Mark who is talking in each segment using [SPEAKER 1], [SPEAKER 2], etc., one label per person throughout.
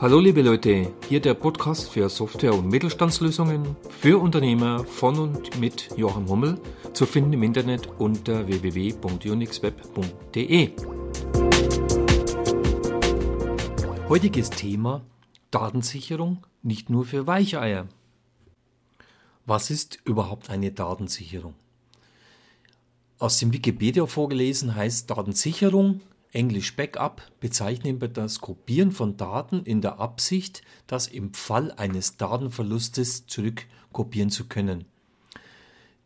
[SPEAKER 1] Hallo liebe Leute, hier der Podcast für Software- und Mittelstandslösungen für Unternehmer von und mit Joachim Hummel, zu finden im Internet unter www.unixweb.de. Heutiges Thema Datensicherung nicht nur für Weicheier. Was ist überhaupt eine Datensicherung? Aus dem Wikipedia vorgelesen heißt Datensicherung Englisch Backup bezeichnen wir das Kopieren von Daten in der Absicht, das im Fall eines Datenverlustes zurückkopieren zu können.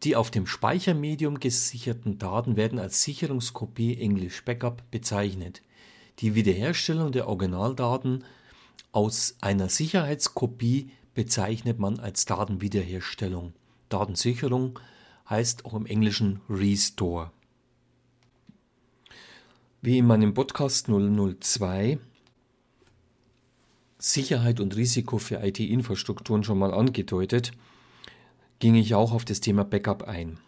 [SPEAKER 1] Die auf dem Speichermedium gesicherten Daten werden als Sicherungskopie Englisch Backup bezeichnet. Die Wiederherstellung der Originaldaten aus einer Sicherheitskopie bezeichnet man als Datenwiederherstellung. Datensicherung heißt auch im Englischen Restore. Wie in meinem Podcast 002 Sicherheit und Risiko für IT-Infrastrukturen schon mal angedeutet, ging ich auch auf das Thema Backup ein.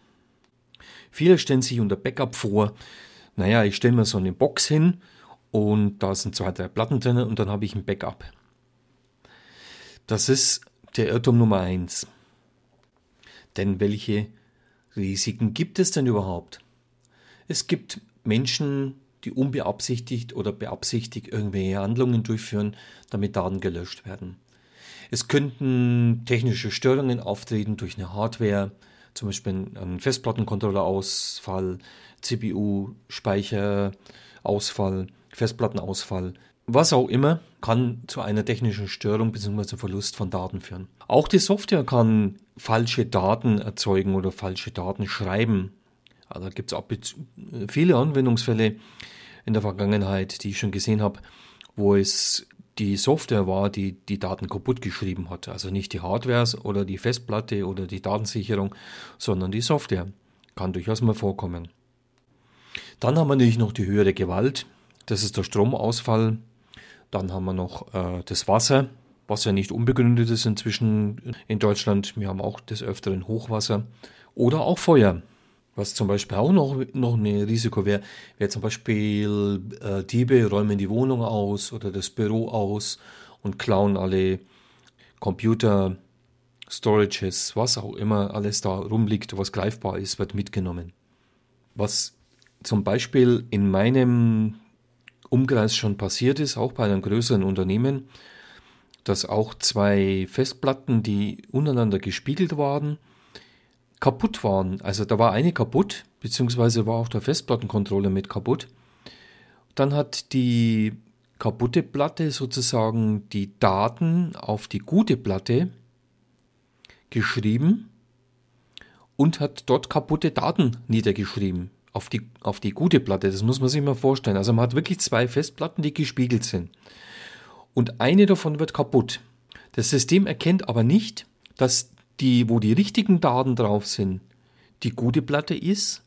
[SPEAKER 1] Viele stellen sich unter Backup vor, naja, ich stelle mir so eine Box hin und da sind zwei, drei Platten drin und dann habe ich ein Backup. Das ist der Irrtum Nummer eins. Denn welche Risiken gibt es denn überhaupt? Es gibt Menschen, die unbeabsichtigt oder beabsichtigt irgendwelche Handlungen durchführen, damit Daten gelöscht werden. Es könnten technische Störungen auftreten durch eine Hardware, zum Beispiel ein Festplattencontrollerausfall, CPU-Speicherausfall, Festplattenausfall, was auch immer, kann zu einer technischen Störung bzw. Verlust von Daten führen. Auch die Software kann falsche Daten erzeugen oder falsche Daten schreiben. Also da gibt es auch viele Anwendungsfälle, in der Vergangenheit, die ich schon gesehen habe, wo es die Software war, die die Daten kaputt geschrieben hat. Also nicht die Hardware oder die Festplatte oder die Datensicherung, sondern die Software. Kann durchaus mal vorkommen. Dann haben wir natürlich noch die höhere Gewalt. Das ist der Stromausfall. Dann haben wir noch äh, das Wasser, was ja nicht unbegründet ist inzwischen in Deutschland. Wir haben auch des Öfteren Hochwasser oder auch Feuer. Was zum Beispiel auch noch, noch ein Risiko wäre, wäre zum Beispiel äh, Diebe räumen die Wohnung aus oder das Büro aus und klauen alle Computer, Storages, was auch immer alles da rumliegt, was greifbar ist, wird mitgenommen. Was zum Beispiel in meinem Umkreis schon passiert ist, auch bei einem größeren Unternehmen, dass auch zwei Festplatten, die untereinander gespiegelt waren, kaputt waren. Also da war eine kaputt, beziehungsweise war auch der Festplattencontroller mit kaputt. Dann hat die kaputte Platte sozusagen die Daten auf die gute Platte geschrieben und hat dort kaputte Daten niedergeschrieben auf die, auf die gute Platte. Das muss man sich mal vorstellen. Also man hat wirklich zwei Festplatten, die gespiegelt sind. Und eine davon wird kaputt. Das System erkennt aber nicht, dass die, wo die richtigen Daten drauf sind, die gute Platte ist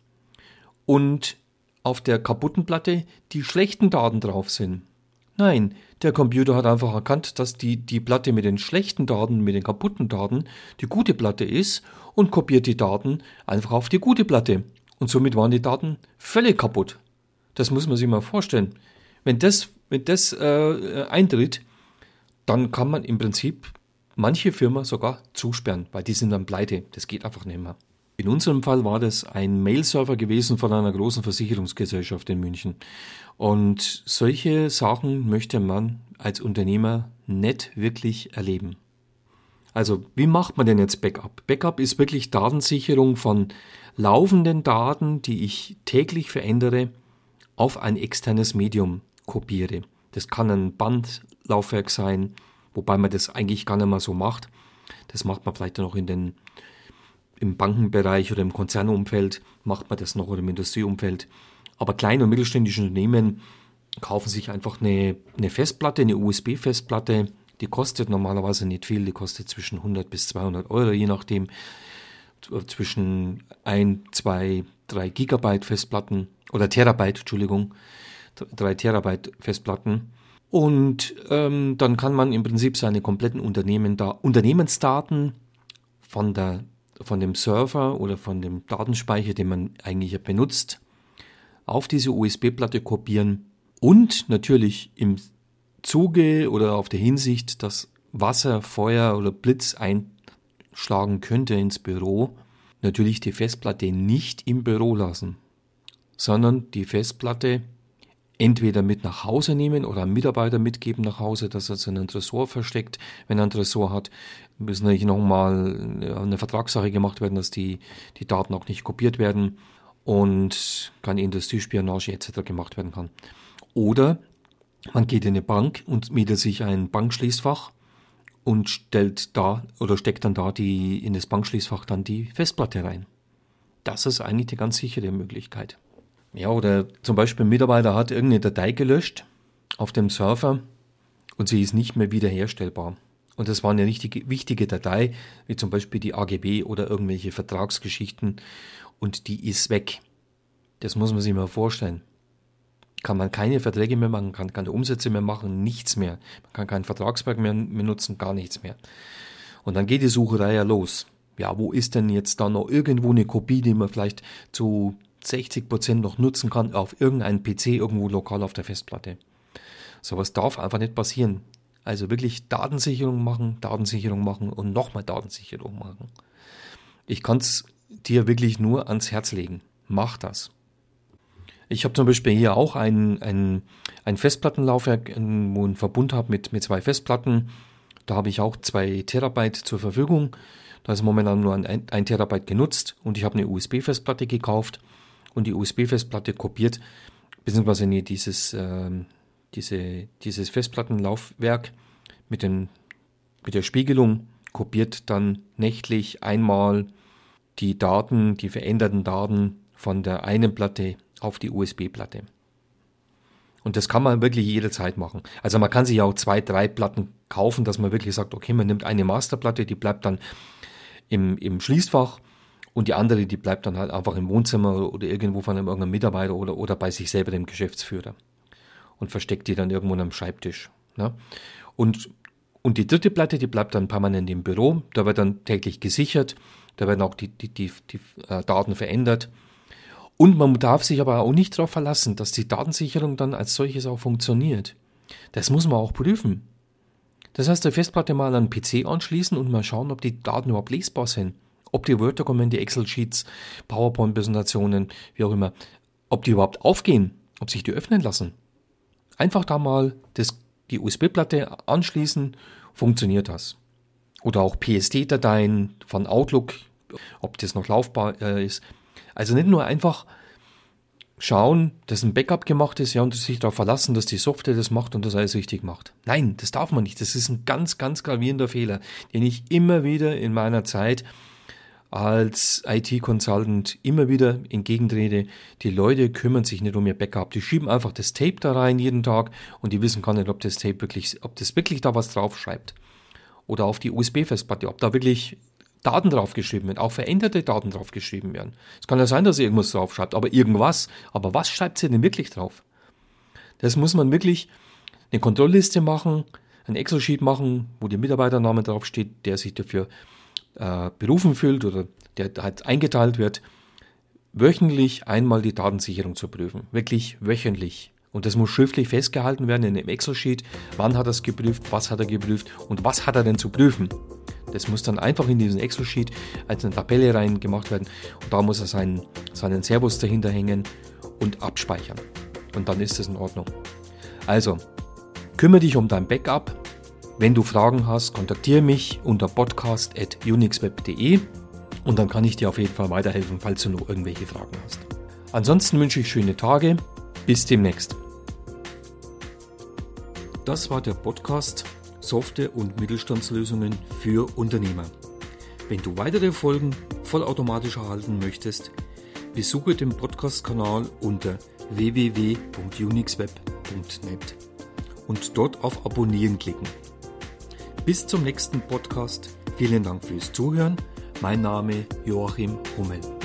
[SPEAKER 1] und auf der kaputten Platte die schlechten Daten drauf sind. Nein, der Computer hat einfach erkannt, dass die, die Platte mit den schlechten Daten, mit den kaputten Daten, die gute Platte ist und kopiert die Daten einfach auf die gute Platte. Und somit waren die Daten völlig kaputt. Das muss man sich mal vorstellen. Wenn das, wenn das äh, eintritt, dann kann man im Prinzip manche Firma sogar zusperren, weil die sind dann pleite. Das geht einfach nicht mehr. In unserem Fall war das ein Mail-Server gewesen von einer großen Versicherungsgesellschaft in München. Und solche Sachen möchte man als Unternehmer nicht wirklich erleben. Also, wie macht man denn jetzt Backup? Backup ist wirklich Datensicherung von laufenden Daten, die ich täglich verändere, auf ein externes Medium kopiere. Das kann ein Bandlaufwerk sein, wobei man das eigentlich gar nicht mehr so macht. Das macht man vielleicht noch in den, im Bankenbereich oder im Konzernumfeld, macht man das noch oder im Industrieumfeld. Aber kleine und mittelständische Unternehmen kaufen sich einfach eine, eine Festplatte, eine USB-Festplatte. Die kostet normalerweise nicht viel, die kostet zwischen 100 bis 200 Euro, je nachdem. Zwischen 1, 2, 3 Gigabyte Festplatten oder Terabyte, Entschuldigung, 3 Terabyte Festplatten. Und ähm, dann kann man im Prinzip seine kompletten Unternehmen da, Unternehmensdaten von, der, von dem Server oder von dem Datenspeicher, den man eigentlich benutzt, auf diese USB-Platte kopieren und natürlich im Zuge oder auf der Hinsicht, dass Wasser, Feuer oder Blitz einschlagen könnte ins Büro, natürlich die Festplatte nicht im Büro lassen, sondern die Festplatte entweder mit nach Hause nehmen oder einem Mitarbeiter mitgeben nach Hause, dass er es in einen Tresor versteckt. Wenn er einen Tresor hat, müssen natürlich nochmal eine Vertragssache gemacht werden, dass die, die Daten auch nicht kopiert werden und keine Industriespionage etc. gemacht werden kann. Oder man geht in eine Bank und mietet sich ein Bankschließfach und stellt da oder steckt dann da die, in das Bankschließfach dann die Festplatte rein. Das ist eigentlich die ganz sichere Möglichkeit. Ja, oder zum Beispiel ein Mitarbeiter hat irgendeine Datei gelöscht auf dem Server und sie ist nicht mehr wiederherstellbar. Und das war eine richtig wichtige Datei, wie zum Beispiel die AGB oder irgendwelche Vertragsgeschichten und die ist weg. Das muss man sich mal vorstellen. Kann man keine Verträge mehr machen, kann keine Umsätze mehr machen, nichts mehr. Man kann kein Vertragswerk mehr, mehr nutzen, gar nichts mehr. Und dann geht die Sucherei ja los. Ja, wo ist denn jetzt da noch irgendwo eine Kopie, die man vielleicht zu 60 Prozent noch nutzen kann auf irgendeinem PC irgendwo lokal auf der Festplatte. Sowas darf einfach nicht passieren. Also wirklich Datensicherung machen, Datensicherung machen und nochmal Datensicherung machen. Ich kann es dir wirklich nur ans Herz legen. Mach das. Ich habe zum Beispiel hier auch ein, ein, ein Festplattenlaufwerk, wo ich einen Verbund habe mit, mit zwei Festplatten. Da habe ich auch zwei Terabyte zur Verfügung. Da ist momentan nur ein, ein Terabyte genutzt und ich habe eine USB-Festplatte gekauft und die USB-Festplatte kopiert, beziehungsweise nee, dieses, äh, diese, dieses Festplattenlaufwerk mit, den, mit der Spiegelung kopiert dann nächtlich einmal die Daten, die veränderten Daten von der einen Platte auf die USB-Platte. Und das kann man wirklich jederzeit machen. Also man kann sich auch zwei, drei Platten kaufen, dass man wirklich sagt, okay, man nimmt eine Masterplatte, die bleibt dann im, im Schließfach und die andere, die bleibt dann halt einfach im Wohnzimmer oder irgendwo von einem irgendeinem Mitarbeiter oder, oder bei sich selber dem Geschäftsführer. Und versteckt die dann irgendwo am Schreibtisch. Ne? Und, und die dritte Platte, die bleibt dann permanent im Büro. Da wird dann täglich gesichert. Da werden auch die, die, die, die äh, Daten verändert. Und man darf sich aber auch nicht darauf verlassen, dass die Datensicherung dann als solches auch funktioniert. Das muss man auch prüfen. Das heißt, die Festplatte mal an den PC anschließen und mal schauen, ob die Daten überhaupt lesbar sind ob die Word-Dokumente, Excel-Sheets, PowerPoint-Präsentationen, wie auch immer, ob die überhaupt aufgehen, ob sich die öffnen lassen. Einfach da mal das, die USB-Platte anschließen, funktioniert das. Oder auch PSD-Dateien von Outlook, ob das noch laufbar äh, ist. Also nicht nur einfach schauen, dass ein Backup gemacht ist, ja, und sich darauf verlassen, dass die Software das macht und das alles richtig macht. Nein, das darf man nicht. Das ist ein ganz, ganz gravierender Fehler, den ich immer wieder in meiner Zeit als IT-Consultant immer wieder entgegentrete, die Leute kümmern sich nicht um ihr Backup. Die schieben einfach das Tape da rein jeden Tag und die wissen gar nicht, ob das Tape wirklich, ob das wirklich da was draufschreibt. Oder auf die USB-Festplatte, ob da wirklich Daten draufgeschrieben werden, auch veränderte Daten draufgeschrieben werden. Es kann ja sein, dass ihr irgendwas draufschreibt, aber irgendwas. Aber was schreibt sie denn wirklich drauf? Das muss man wirklich eine Kontrollliste machen, ein Excel-Sheet machen, wo der Mitarbeitername draufsteht, der sich dafür äh, berufen fühlt oder der halt eingeteilt wird, wöchentlich einmal die Datensicherung zu prüfen. Wirklich wöchentlich. Und das muss schriftlich festgehalten werden in einem Excel-Sheet. Wann hat er es geprüft, was hat er geprüft und was hat er denn zu prüfen. Das muss dann einfach in diesen Excel-Sheet als eine Tabelle rein gemacht werden. Und da muss er seinen, seinen Servus dahinter hängen und abspeichern. Und dann ist das in Ordnung. Also, kümmere dich um dein Backup, wenn du Fragen hast, kontaktiere mich unter podcast.unixweb.de und dann kann ich dir auf jeden Fall weiterhelfen, falls du noch irgendwelche Fragen hast. Ansonsten wünsche ich schöne Tage. Bis demnächst. Das war der Podcast Software- und Mittelstandslösungen für Unternehmer. Wenn du weitere Folgen vollautomatisch erhalten möchtest, besuche den Podcast-Kanal unter www.unixweb.net und dort auf Abonnieren klicken. Bis zum nächsten Podcast. Vielen Dank fürs Zuhören. Mein Name Joachim Hummel.